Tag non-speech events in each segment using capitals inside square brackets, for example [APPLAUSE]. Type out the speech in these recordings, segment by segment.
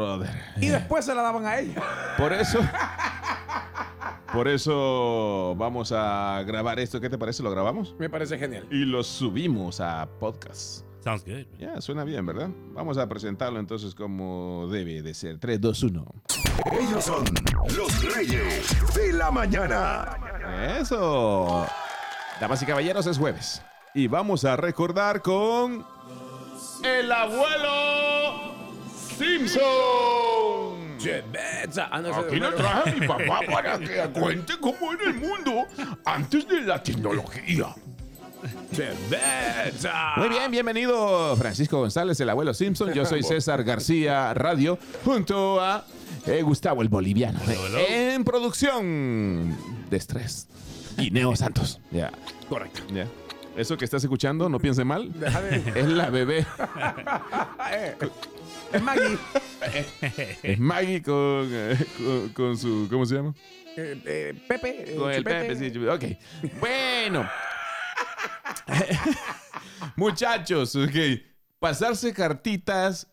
brother. Y después se la daban a ella. Por eso. Por eso vamos a grabar esto. ¿Qué te parece? ¿Lo grabamos? Me parece genial. Y lo subimos a podcast. Sounds good. Ya, suena bien, ¿verdad? Vamos a presentarlo entonces como debe de ser. 3, 2, 1. Ellos son los reyes de la mañana. Eso. Damas y caballeros, es jueves. Y vamos a recordar con. El abuelo Simpson. Chebeza. Ah, no, Aquí traje a mi [LAUGHS] papá para que cuente cómo era el mundo antes de la tecnología. Chebeza. Muy bien, bienvenido Francisco González, el abuelo Simpson. Yo soy César García Radio, junto a eh, Gustavo el Boliviano. En producción de estrés. Y Neo Santos. [LAUGHS] Ya, Correcto. ya. Eso que estás escuchando, no piense mal. Deja de. Es la bebé. [LAUGHS] Eh, Es Maggie. [LAUGHS] Es Maggie con, eh, con, con su. ¿Cómo se llama? Eh, eh, Pepe. Con el Chupete. Pepe, sí. Ok. Bueno. [LAUGHS] Muchachos, ok. Pasarse cartitas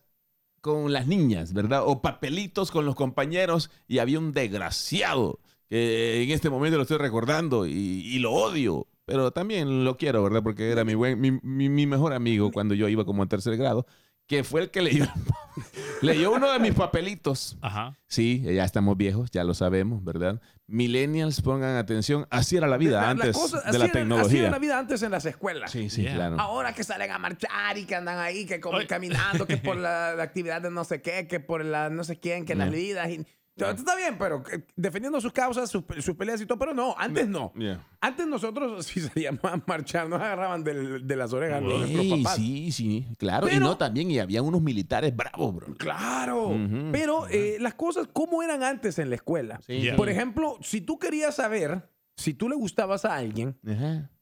con las niñas, ¿verdad? O papelitos con los compañeros y había un desgraciado que en este momento lo estoy recordando y, y lo odio, pero también lo quiero, ¿verdad? Porque era mi, buen, mi, mi- mi mejor amigo cuando yo iba como en tercer grado, que fue el que leyó, leyó uno de mis papelitos. Ajá. Sí, ya estamos viejos, ya lo sabemos, ¿verdad? Millennials, pongan atención. Así era la vida La- la antes cosa- de la era- Así era tecnología. la vida antes en las escuelas. Sí, sí, Yeah. claro. Ahora que salen a marchar y que andan ahí, que como caminando, que por [LAUGHS] la, la actividad de no sé qué, que por la no sé quién, que las Yeah. vidas. Y, está bien, pero eh, defendiendo sus causas, sus, sus peleas y todo, pero no, antes no. Yeah. Antes nosotros, [LAUGHS] si salíamos a marchar, nos agarraban del- de las orejas nuestros Ey, papás. sí, sí, claro. y no, también, y había unos militares bravos, bro. Claro, pero eh, las cosas, ¿cómo eran antes en la escuela? Sí, Yeah. Por ejemplo, si tú querías saber si tú le gustabas a alguien,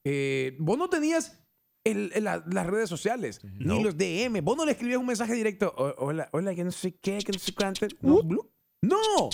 eh, vos no tenías el- el- la- las redes sociales, ni los DM. Vos no le escribías un mensaje directo. "O- Hola, hola, que no sé qué, que no sé cuánto. No, no.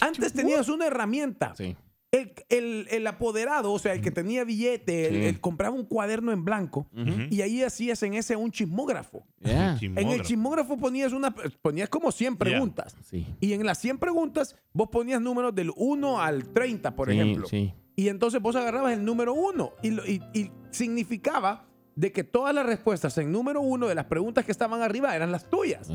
Antes tenías una herramienta. Sí. El, el- el apoderado, o sea, el que tenía billete, el, Sí. el compraba un cuaderno en blanco y ahí hacías en ese un chismógrafo. Yeah. En el chismógrafo ponías una ponías como 100 preguntas. Sí. Y en las 100 preguntas vos ponías números del 1 al 30, por Sí, ejemplo. sí. Y entonces vos agarrabas el número 1 y, lo- y- y significaba de que todas las respuestas en número 1 de las preguntas que estaban arriba eran las tuyas.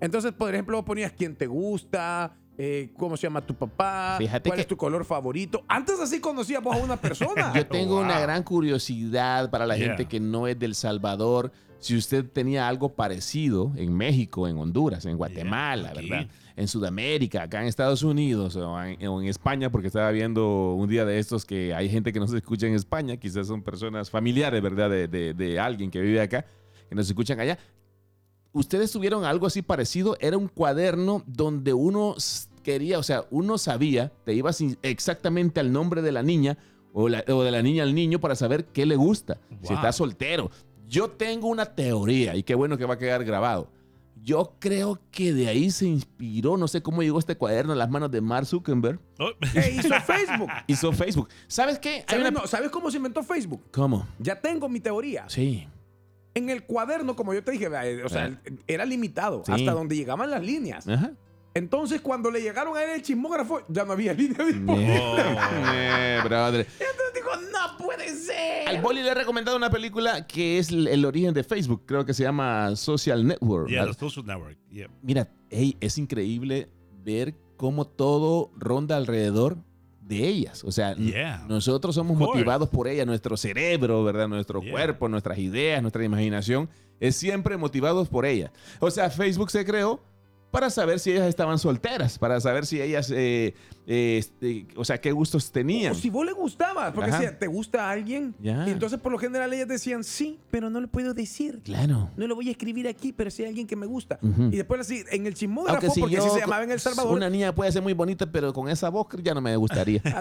Entonces, por ejemplo, vos ponías quién te gusta, eh, cómo se llama tu papá, Fíjate cuál que- es tu color favorito. Antes así conocías vos a una persona. [LAUGHS] Yo tengo Wow. una gran curiosidad para la Yeah. gente que no es del Salvador. Si usted tenía algo parecido en México, en Honduras, en Guatemala. ¿verdad? En Sudamérica, acá en Estados Unidos o en, o en España, porque estaba viendo un día de estos que hay gente que no se escucha en España, quizás son personas familiares, ¿verdad? De, de- de alguien que vive acá, que nos escuchan allá. ¿Ustedes tuvieron algo así parecido? Era un cuaderno donde uno quería, o sea, uno sabía, te ibas exactamente al nombre de la niña o, la- o de la niña al niño para saber qué le gusta, si Wow. está soltero. Yo tengo una teoría y qué bueno que va a quedar grabado. Yo creo que de ahí se inspiró, no sé cómo llegó este cuaderno a las manos de Mark Zuckerberg. Oh. ¿Qué [LAUGHS] hizo Facebook? [LAUGHS] Hizo Facebook. ¿Sabes qué? ¿Sabes, una- no, ¿Sabes cómo se inventó Facebook? ¿Cómo? Ya tengo mi teoría. Sí. En el cuaderno, como yo te dije, eh, o sea, Ah. era limitado Sí. hasta donde llegaban las líneas. Ajá. Entonces, cuando le llegaron a él el chismógrafo, ya no había [LAUGHS] línea disponible. Eh, brother. Entonces no puede ser. Al Boli le he recomendado una película que es el, el origen de Facebook. Creo que se llama Social Network. Yeah, the social network. Yeah. Mira, es increíble ver cómo todo ronda alrededor de ellas. O sea, Yeah. nosotros somos motivados por ellas. Nuestro cerebro, ¿verdad? Nuestro Yeah. cuerpo, nuestras ideas, nuestra imaginación es siempre motivados por ellas. O sea, Facebook se creó para saber si ellas estaban solteras, para saber si ellas, eh, eh, este, o sea, qué gustos tenían. O si vos le gustabas, porque Ajá. decía, ¿te gusta alguien? Ya. Y entonces, por lo general, ellas decían, sí, pero no lo puedo decir. Claro. No lo voy a escribir aquí, pero si hay alguien que me gusta. Y después así, en el chismógrafo, Aunque si porque yo, así se llamaba en El Salvador. Una niña puede ser muy bonita, pero con esa voz ya no me gustaría. [LAUGHS]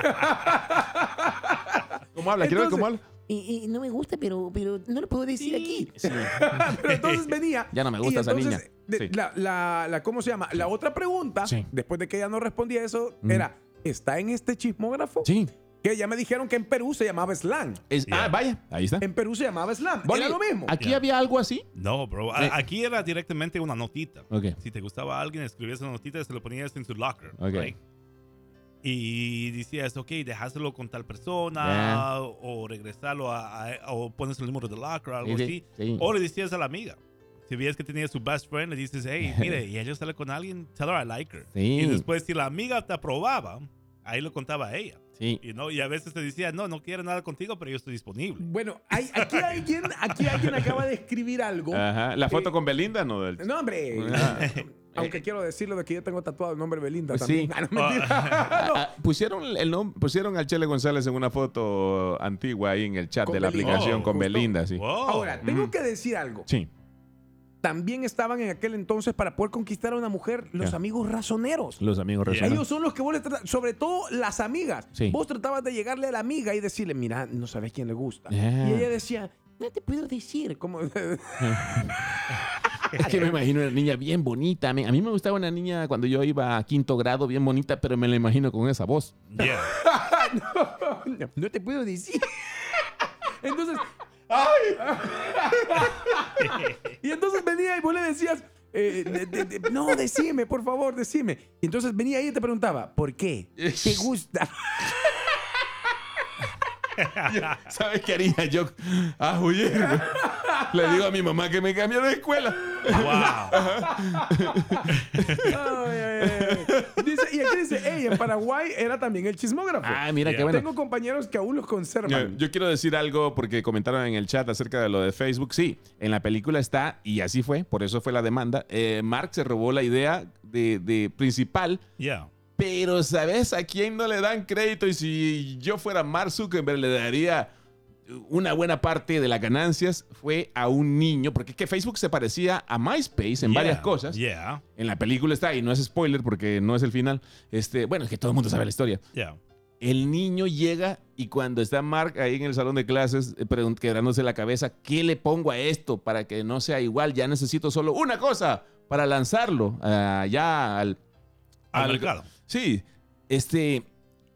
Ah. ¿Cómo habla? Quiero ver cómo habla. Y, y no me gusta, pero, pero no lo puedo decir aquí. [LAUGHS] Pero entonces venía. Ya no me gusta y esa entonces, niña. de- Sí. la, la- la- ¿Cómo se llama? La otra pregunta, Sí. después de que ella no respondía eso, Mm. era: ¿está en este chismógrafo? Sí. Que ya me dijeron que en Perú se llamaba slang. Es- Yeah. Ah, vaya, ahí está. En Perú se llamaba slang. Boli, Era lo mismo. Aquí Yeah. había algo así. No, bro. a- Eh. Aquí era directamente una notita. Ok. Si te gustaba a alguien, escribías una notita y se lo ponías en su locker. Ok. right? Y decías, ok, dejáselo con tal persona Yeah. o regresarlo a, a- o pones el número de locker, algo Sí, así. sí. O le decías a la amiga. Si veías que tenía su best friend, le dices, hey, mire, y ella sale con alguien, tell her I like her. Sí. Y después, si la amiga te aprobaba, ahí lo contaba a ella. Sí. Y, no, y a veces te decía, no, no quiere nada contigo, pero yo estoy disponible. Bueno, hay- aquí, alguien, aquí alguien acaba de escribir algo. Ajá. La foto Eh, con Belinda, no. Del... No, hombre. Ah. Aunque quiero decirlo de que yo tengo tatuado el nombre Belinda Pues también. sí. [LAUGHS] Ah, no, mentira. Ah, [LAUGHS] No. ah, pusieron el pusieron al Chele González en una foto antigua ahí en el chat Con de la Belinda. aplicación Oh, con justo. Belinda, sí. Wow. Ahora, tengo Mm. que decir algo. Sí. También estaban en aquel entonces para poder conquistar a una mujer los Ya. amigos razoneros. Los amigos Yeah. resonan. Ellos son los que vos le tratas, sobre todo las amigas. Sí. Vos tratabas de llegarle a la amiga y decirle, mira, no sabes quién le gusta. Yeah. Y ella decía, No te puedo decir. como, [LAUGHS] Es que me imagino una niña bien bonita. A mí me gustaba una niña cuando yo iba a quinto grado, bien bonita, pero me la imagino con esa voz. Yeah. [LAUGHS] no, no te puedo decir. [LAUGHS] Entonces, [LAUGHS] y entonces venía y vos le decías, eh, de- de- de- no, decime, por favor, decime. Y entonces venía y te preguntaba, ¿por qué? ¿Te gusta? ¿Sabes qué haría yo? Ah, oye, Le digo a mi mamá que me cambie de escuela. Wow. Ay, ay, ay. Dice, y aquí dice, hey, en Paraguay era también el chismógrafo. Ah, mira, Yeah. qué bueno. Tengo compañeros que aún los Yo, conservan. yo quiero decir algo porque comentaron en el chat acerca de lo de Facebook. Sí, en la película está, y así fue, por eso fue la demanda. eh, Mark se robó la idea de, de principal, Yeah. pero ¿sabes a quién no le dan crédito? Y si yo fuera Mark Zuckerberg, le daría una buena parte de las ganancias fue a un niño, porque es que Facebook se parecía a MySpace en Yeah. varias cosas. Yeah. En la película está, y no es spoiler porque no es el final. Este, bueno, es que todo el mundo sabe la historia. Yeah. El niño llega y cuando está Mark ahí en el salón de clases, eh, quebrándose la cabeza, ¿qué le pongo a esto para que no sea igual? Ya necesito solo una cosa para lanzarlo allá al... Al al- mercado. Sí, este,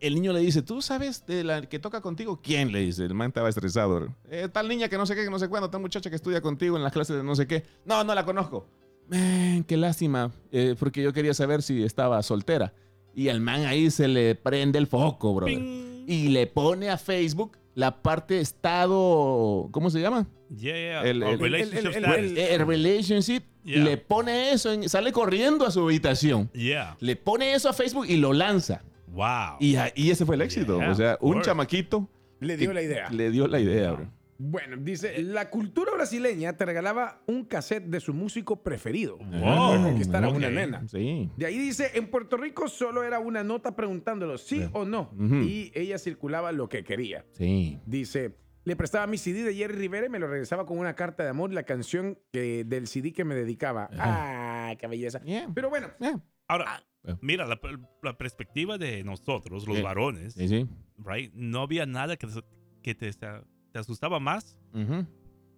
el niño le dice, ¿tú sabes de la que toca contigo? ¿Quién? Le dice, el man estaba estresado. "Eh, tal niña que no sé qué, que no sé cuándo, tal muchacha que estudia contigo en las clases de no sé qué. No, no la conozco. Man, qué lástima, eh, porque yo quería saber si estaba soltera. Y al man ahí se le prende el foco, bro. Y le pone a Facebook la parte estado, ¿cómo se llama? Yeah, yeah. El- Oh, el- relationship el- el- status. el- El relationship. Yeah. Le pone eso, en- sale corriendo a su habitación. yeah. Le pone eso a Facebook y lo lanza. Wow. Y, a- y ese fue el éxito. Yeah, o sea, un chamaquito Le dio la idea. le dio la idea, bro. Bueno, dice, la cultura brasileña te regalaba un cassette de su músico preferido. Wow. Para conquistar a una nena. Sí. De ahí dice, en Puerto Rico solo era una nota preguntándolo sí o no. Y ella circulaba lo que quería. Sí. Dice, le prestaba mi CD de Jerry Rivera y me lo regresaba con una carta de amor y la canción que- del CD que me dedicaba. ¡Ah, qué belleza! Yeah. Pero bueno, Yeah. Ahora, Ah. Mira, la, la perspectiva de nosotros, los Sí. varones, Sí, sí. right? No había nada que, te- que te, te asustaba más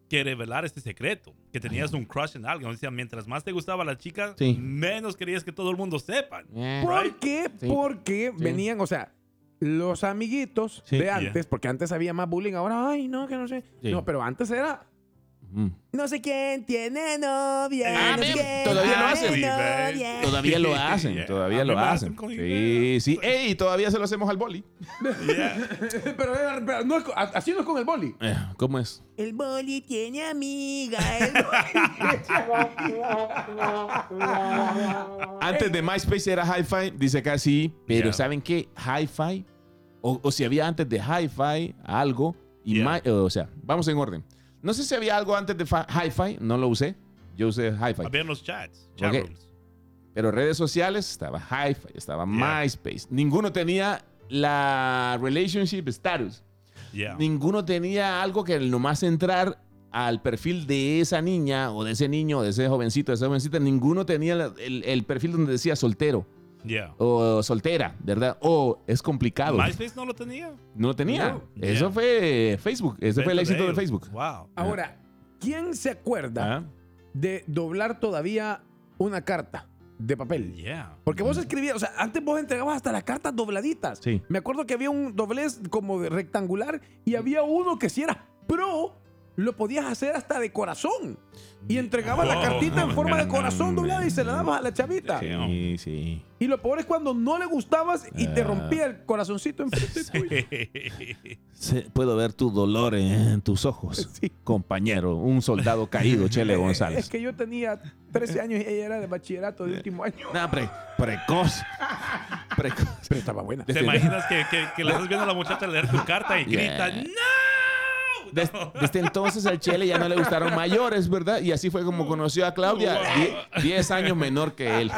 que revelar este secreto, que tenías un crush en alguien. O sea, mientras más te gustaba la chica, Sí. menos querías que todo el mundo sepa. Yeah. ¿por qué? Sí. Porque Sí. venían, o sea, los amiguitos Sí. de Yeah. antes, porque antes había más bullying, ahora, ay, no, que no sé. Sí. No, pero antes era, Ujú. no sé quién tiene novia. Ah, no sé quién todavía lo tiene hacen. novia. Todavía lo [LAUGHS] hacen, Yeah. todavía lo hacen. Sí, sí. Ey, todavía se lo hacemos al boli. Yeah. [LAUGHS] pero, era- pero no es así no es con el boli. Eh, ¿Cómo es? El boli tiene amiga. el [LAUGHS] Antes de MySpace era Hi-Fi, dice acá sí, pero Yeah. ¿saben qué? Hi-Fi, o, o si había antes de Hi-Fi algo, y Yeah. My- o sea, vamos en orden. No sé si había algo antes de Hi-Fi, no lo usé, yo usé Hi-Fi. Habían los chats, chat Ok. rooms. Pero redes sociales estaba Hi-Fi, estaba Yeah. MySpace. Ninguno tenía la relationship status. Yeah. Ninguno tenía algo que nomás entrar al perfil de esa niña o de ese niño o de ese jovencito, de esa jovencita. Ninguno tenía el, el perfil donde decía soltero Yeah. o soltera, ¿verdad? O es complicado. MySpace no lo tenía. No lo tenía. No. Eso Yeah. fue Facebook. Ese fue el éxito de. Facebook. Wow. Ahora, ¿quién se acuerda Ah, de doblar todavía una carta? de papel. Yeah. Porque vos escribías, o sea, antes vos entregabas hasta las cartas dobladitas. Sí. Me acuerdo que había un doblez como rectangular y había uno que si era pro, lo podías hacer hasta de corazón. Y entregabas la Oh. cartita en forma de [LAUGHS] corazón doblada y se la dabas a la chavita. Sí, sí. Y lo peor es cuando no le gustabas y te Ah. rompía el corazoncito enfrente tuyo. [LAUGHS] Se- puedo ver tu dolor en tus ojos, [LAUGHS] Sí. compañero. Un soldado caído, Chele Es González. que yo tenía 13 años y ella era de bachillerato de último año. Nah, pre- precoz. Precoz. Pero estaba buena. ¿Te imaginas que, que, que le estás viendo a la muchacha leer tu carta y Yeah. grita, ¡No! Des- [LAUGHS] desde entonces al Chele ya no le gustaron mayores, ¿verdad? Y así fue como conoció a Claudia, die- 10 años menor que él.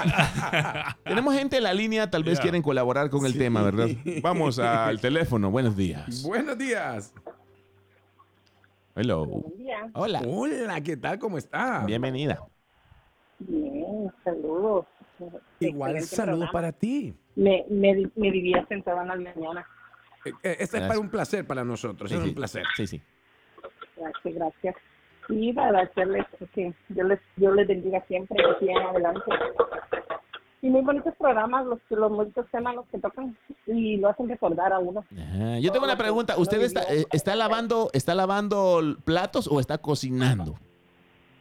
[LAUGHS] Tenemos gente en la línea, tal vez Yeah. quieren colaborar con el tema, ¿verdad? Vamos al teléfono. Buenos días. Buenos días. Hello. día. Hola. Hola, ¿qué tal? ¿Cómo está? Bienvenida. Bien, saludos. Igual saludos para ti. Me, me, me vivía sentada en la mañana. Eh, eh, Este es para un placer para nosotros. Sí, es sí. un placer. Sí, sí. Gracias, gracias. Y para hacerles que yo les, yo les bendiga siempre sigan adelante. Y muy bonitos programas, los, los bonitos temas los que tocan y lo hacen recordar a uno. Ajá. Yo tengo una pregunta. ¿Usted está, eh, está lavando, está lavando platos o está cocinando?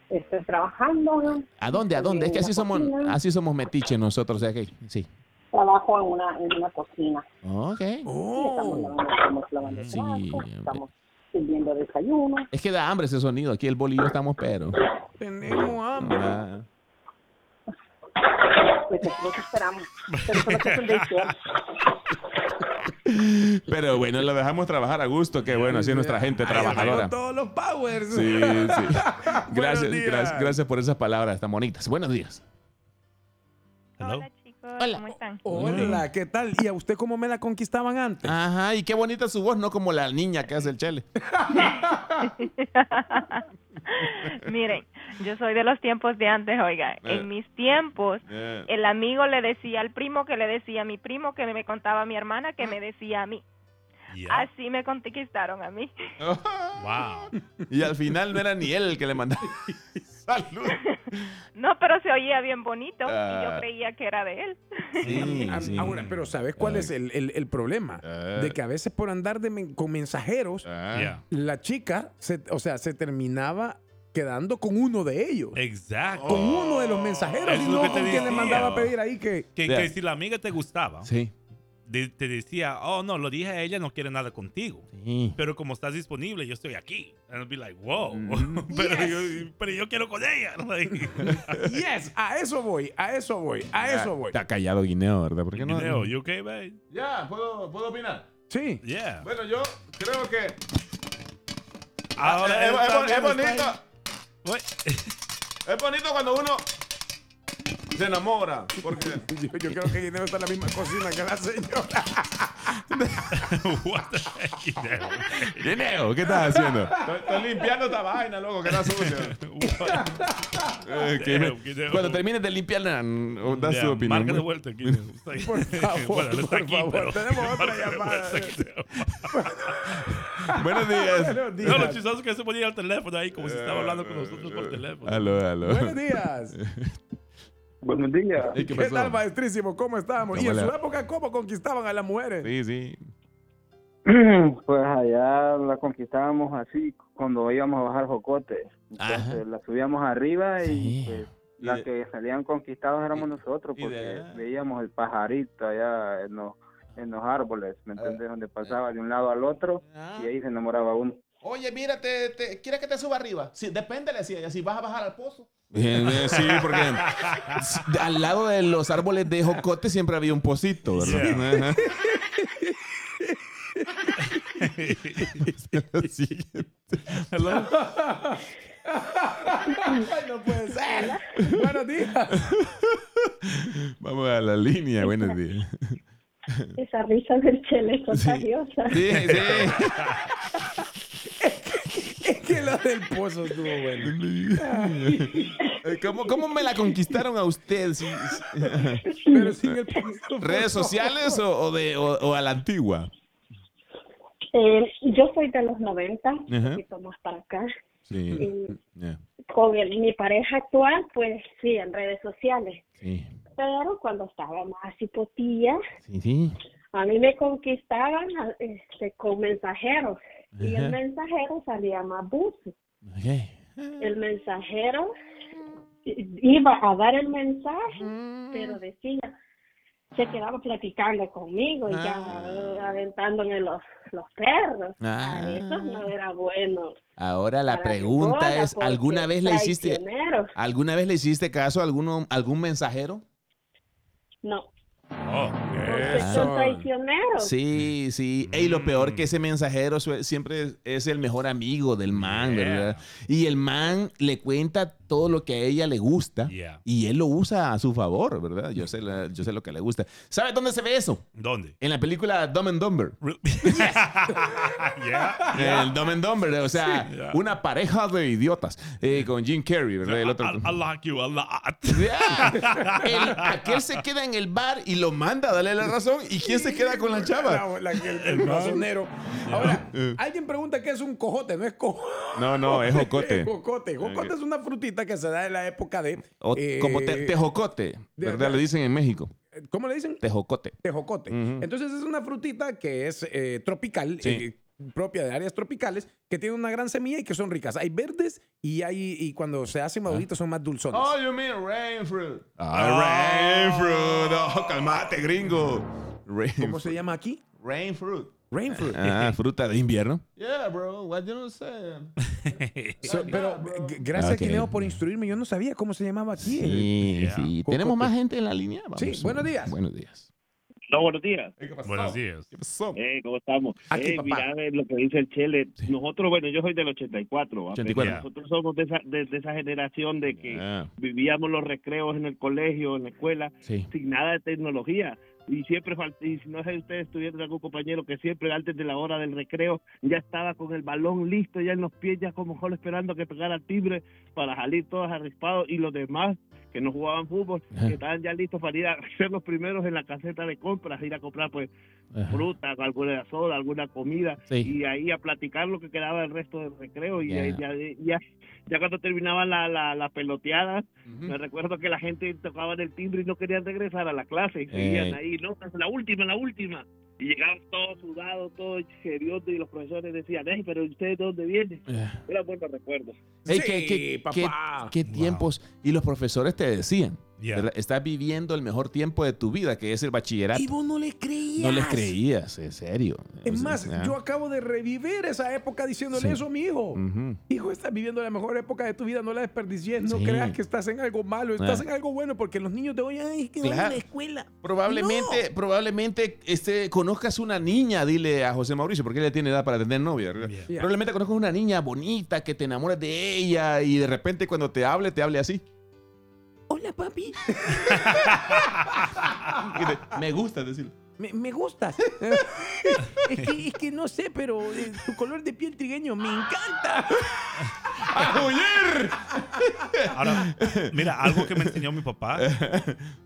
Estoy trabajando. ¿A dónde? ¿A dónde? Es que así somos, así somos metiches nosotros. O sea que, sí. Trabajo en una, en una cocina. Ok. Y estamos Oh, lavando, estamos lavando Sí, platos, hombre. estamos sirviendo desayuno. Es que da hambre ese sonido. Aquí el bolillo estamos, pero. tenemos hambre. Ah. Pues que esperamos. Pero que bueno, lo dejamos trabajar a gusto. Qué bueno, así es nuestra gente trabajadora. todos los powers. Sí, sí. [LAUGHS] Gracias, gracias, gracias por esas palabras tan bonitas. Buenos días. Hello. Hola. ¿cómo están? Hola, ¿qué tal? ¿Y a usted cómo me la conquistaban antes? Ajá, y qué bonita su voz, no como la niña que hace el chele. [LAUGHS] Miren, yo soy de los tiempos de antes, oiga. Eh. En mis tiempos, el amigo le decía al primo que le decía a mi primo que me contaba a mi hermana que me decía a mí. Yeah. Así me conquistaron a mí. [LAUGHS] Wow. Y al final no era ni él el que le mandaba. [LAUGHS] Salud. No, pero se oía bien bonito y Ah. yo creía que era de él. Sí, Ah, sí. Ahora, pero ¿sabes cuál es el, el- el problema? Ah. De que a veces por andar de men- con mensajeros, Ah. Yeah. la chica, se, o sea, se terminaba quedando con uno de ellos. Exacto. Con uno de los mensajeros Eso y no con quien le mandaba a pedir ahí que... Que, Yeah. que si la amiga te gustaba, Sí. De- te decía, oh, no, lo dije a ella, no quiere nada contigo. Sí. Pero como estás disponible, yo estoy aquí. And I'll be like, wow. Mm. [LAUGHS] pero, yo, pero yo quiero con ella. [LAUGHS] Yes, a eso voy, a eso voy, a eso voy. Está callado Guineo, ¿verdad? ¿Por qué no? Guineo, you okay, babe? Ya, ¿puedo, ¿puedo opinar? Sí. Yeah. Bueno, yo creo que Ahora es, él es- es también bonito. Es bonito cuando uno se enamora. Porque [LAUGHS] Yo, yo creo que Guineo está en la misma cocina que la señora. [LAUGHS] What the heck, Guineo? Guineo, ¿qué estás haciendo? Estoy, estoy limpiando esta vaina, loco, que está sucio. [LAUGHS] What? Eh, cuando termines de limpiar, mm, da Yeah, su opinión. Marca de vuelta, Guineo. Por favor, bueno, él está por aquí, favor. pero- Tenemos otra llamada. Buenos días. Buenos días. No, lo chistoso es que se ponía el teléfono ahí como si estaba hablando con nosotros por teléfono. Aló, aló. Buenos días. Buenos días. ¿Qué tal, maestrísimo? ¿Cómo estamos? ¿Y ¿Cómo en su época cómo conquistaban a las mujeres? Sí, sí. [CLEARS THROAT] Pues allá la conquistábamos así cuando íbamos a bajar jocotes. Entonces la subíamos arriba y Sí. pues, las que salían conquistados éramos nosotros porque veíamos el pajarito allá en los, en los árboles, ¿me entiendes? Donde pasaba de un lado al otro Ah. y ahí se enamoraba uno. Oye, mira, te, te- ¿quieres que te suba arriba? Sí, depende, le decía, si vas a bajar al pozo. [LAUGHS] sí, porque al lado de los árboles de jocote siempre había un pocito, ¿verdad? Ay, [LAUGHS] no puede ser. [LAUGHS] Buenos días. Vamos a la línea, buenos días. Esa risa del chele es contagiosa. Sí, sí. Es [LAUGHS] que lo del pozo estuvo bueno. [LAUGHS] Eh, ¿Cómo, ¿Cómo me la conquistaron a usted? Sí, sí. Pero sin el pozo. ¿Redes sociales o, o de, o, o a la antigua? Eh, yo soy de los 90, un Ajá. poquito más para acá. Sí. Y con el- mi pareja actual, pues sí, en redes sociales. sí. Pero cuando estaba más hipotía, Sí, sí. a mí me conquistaban este, con mensajeros. Y el mensajero salía más buzo. Ok. El mensajero iba a dar el mensaje, pero decía, se quedaba platicando conmigo y ya eh, aventándome los, los perros. Ah. A eso no era bueno. Ahora la pregunta es, ¿alguna vez le hiciste alguna vez le hiciste caso a alguno, algún mensajero? No, Oh, Eso. son traicioneros. Sí, sí. Y lo peor Mm. que ese mensajero siempre es, el mejor amigo del man, Yeah. ¿verdad? Y el man le cuenta todo lo que a ella le gusta Yeah. y él lo usa a su favor, ¿verdad? Yo sé, la- yo sé lo que le gusta. ¿Sabe dónde se ve eso? ¿Dónde? En la película Dumb and Dumber. Re- [LAUGHS] yeah. El Dumb and Dumber, o sea, Yeah. una pareja de idiotas eh, con Jim Carrey, ¿verdad? El otro. I, I like you a lot. Yeah. El- aquel se queda en el bar y lo manda a darle la razón. ¿Y quién se queda con la [LAUGHS] chava? La- la- el, el razonero. Ahora, [LAUGHS] alguien pregunta qué es un cojote, no es cojote. No, no, es [LAUGHS] jocote. Jocote. Jocote es una frutita que se da en la época de. O- eh, como te- tejocote, ¿verdad? Le dicen en México. ¿Cómo le dicen? Tejocote. Tejocote. Ujú. Entonces es una frutita que es eh, tropical, Sí. eh, propia de áreas tropicales, que tiene una gran semilla y que son ricas. Hay verdes y hay y cuando se hacen maduritos son más dulzones. Oh, you mean rain fruit. Ah, rain fruit. Oh, calmate, gringo. Rain, ¿Cómo se llama aquí? rain fruit. Rain fruit. Ah, fruta de invierno. Yeah, bro. What you don't say? [LAUGHS] So- pero g- gracias Ok. Quineo por instruirme. Yo no sabía cómo se llamaba aquí. Sí, Yeah. sí. Tenemos más gente en la línea. Vamos. Sí, buenos días. Buenos días. No, buenos días. Buenos días. ¿Qué pasó? Eh, ¿Cómo estamos? Aquí, eh, papá. lo que dice el Chele. Nosotros, bueno, yo soy del 84. ¿va? 84. Pero Nosotros somos de esa, de, de esa generación de que Ah, vivíamos los recreos en el colegio, en la escuela, sí. sin nada de tecnología. Y siempre y si no sé ustedes tuvieron algún compañero que siempre antes de la hora del recreo ya estaba con el balón listo, ya en los pies, ya como mejor esperando que pegara el timbre para salir todos arrispados y los demás que no jugaban fútbol, [LAUGHS] Ajá. que estaban ya listos para ir a [LAUGHS] ser los primeros en la caseta de compras, ir a comprar pues Ajá. fruta, alguna soda, alguna comida Sí. y ahí a platicar lo que quedaba del resto del recreo y Ya. ahí ya, ya, ya cuando terminaba la, la, la peloteada, me recuerdo que la gente tocaba el timbre y no querían regresar a la clase y seguían Ey. ahí, no, la última, la última. Y llegaban todos sudados, todos seriosos y los profesores decían, hey, pero ¿ustedes de dónde vienen? Eh. Era buenos recuerdos. Ey, Sí, qué, qué- papá. qué- qué tiempos. Y los profesores te decían, Estás viviendo el mejor tiempo de tu vida, que es el bachillerato. Y vos no le creías. No les creías, en serio. Es más, ah. yo acabo de revivir esa época diciéndole Sí. eso a mi hijo. Hijo, estás viviendo la mejor época de tu vida, no la desperdicies, no Sí. creas que estás en algo malo, estás Ah. en algo bueno, porque los niños de hoy, ay, es que Claro. la escuela. Probablemente, probablemente este, conozcas una niña, dile a José Mauricio, porque él ya tiene edad para tener novia. Probablemente conozcas una niña bonita, que te enamoras de ella y de repente cuando te hable, te hable así. Hola, papi. [LAUGHS] Me gusta decirlo. Me, me gustas. es, que, es que no sé, pero eh, tu color de piel trigueño me encanta. [LAUGHS] Ahora, mira, algo que me enseñó mi papá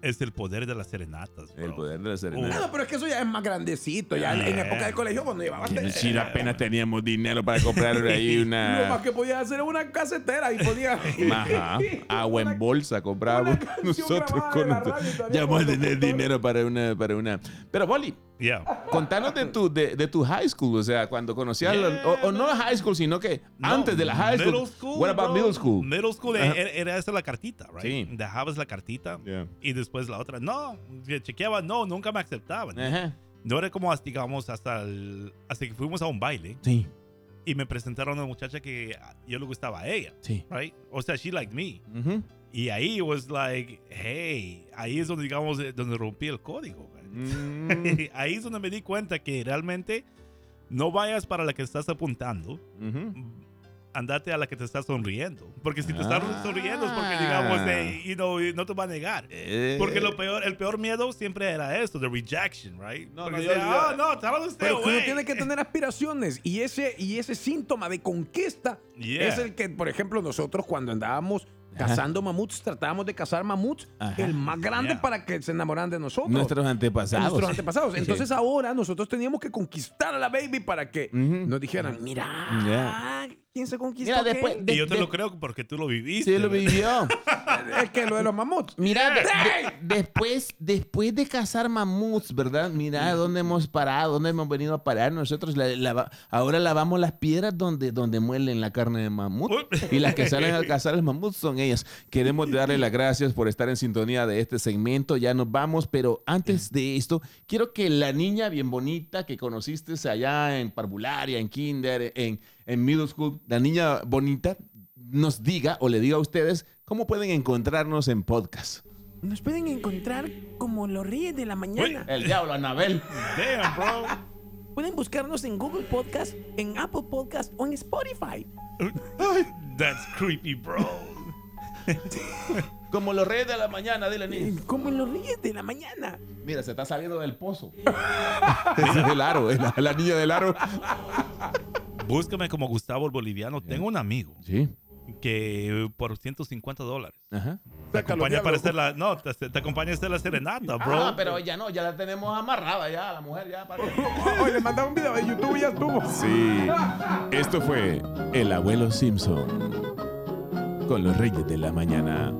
es el poder de las serenatas. bro. El poder de la Uh. serenidad. No, pero es que eso ya es más grandecito, ya en- en Yeah. época de colegio cuando llevabas... Si apenas teníamos dinero para comprar ahí [LAUGHS] Lo una... más que podías hacer era una casetera y podías... [LAUGHS] Ajá. Agua en bolsa comprábamos nosotros con Ya vamos a tener dinero para una, para una. Pero Boli, Yeah. contanos de tu, de, de tu high school, o sea, cuando conocías, Yeah, o, o no high school, sino que No, antes de la high school. Middle school. What about bro. middle school? Middle school Ajá. era, era esa la cartita, right? Sí. Dejabas la cartita Yeah. y después la otra. No, que chequeaba, no, nunca me aceptaban. Ajá. No era como, hasta, digamos, hasta, el- hasta que fuimos a un baile Sí, y me presentaron a una muchacha que yo le gustaba a ella, sí. right? O sea, she liked me. Ujú. Y ahí was like, hey, ahí es donde, digamos, eh, donde rompí el código. Mm, [LAUGHS] ahí es donde me di cuenta que realmente no vayas para la que estás apuntando, ujú. andate a la que te está sonriendo. Porque si te estás Ah. sonriendo es porque, digamos, eh, you know, no te va a negar. Eh, Porque lo peor, el peor miedo siempre era esto, the rejection, right? No, porque no, decía, yo- "Ah, no, to stay Pero uno away". tiene que tener aspiraciones y ese, y ese síntoma de conquista Yeah. es el que, por ejemplo, nosotros cuando andábamos Ajá. cazando mamuts, tratábamos de cazar mamuts, Ajá. el más grande Yeah. para que se enamoraran de nosotros. Nuestros antepasados. Nuestros antepasados. Sí. Entonces ahora nosotros teníamos que conquistar a la baby para que nos dijeran, mira, Yeah. ¿Quién se conquistó Mira, Y yo te de- lo creo porque tú lo viviste. Sí, lo vivió. [LAUGHS] Es que lo de los mamuts. Mira, de- de- después, después de cazar mamuts, ¿verdad? Mira dónde hemos parado, dónde hemos venido a parar. Nosotros la- la- ahora lavamos las piedras donde, donde muelen la carne de mamut. [LAUGHS] Y las que salen al cazar el mamut son ellas. Queremos darle las gracias por estar en sintonía de este segmento. Ya nos vamos, pero antes de esto, quiero que la niña bien bonita que conociste allá en parvularia, en kinder, en, en middle school, la niña bonita, nos diga o le diga a ustedes cómo pueden encontrarnos en podcast. Nos pueden encontrar como los Reyes de la Mañana. El diablo, Anabel. Damn, bro. Pueden buscarnos en Google Podcast, en Apple Podcast o en Spotify. That's creepy, bro. [LAUGHS] Como los reyes de la mañana, dile niña. Como los Reyes de la Mañana. Mira, se está saliendo del pozo. Ese es el aro, es la, la niña del aro. Búscame como Gustavo el Boliviano. Tengo un amigo Sí. que por 150 dólares Ajá. te acompaña para hacer la, no, te, te acompaña a hacer la serenata, bro. Ah, pero ya no, ya la tenemos amarrada ya, la mujer ya. Para Hoy [LAUGHS] le mandaba un video de YouTube y ya estuvo. Sí. Esto fue El Abuelo Simpson. Con los reyes de la mañana.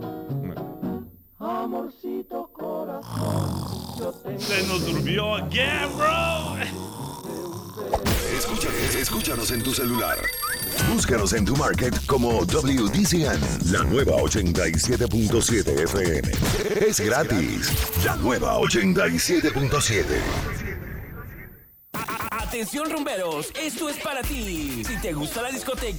Se nos durmió again, bro. Escúchanos, escúchanos en tu celular. Búscanos en tu market como WDCN, la nueva 87.7 FM. Es gratis. La nueva 87.7. Atención rumberos, esto es para ti. Si te gusta la discoteca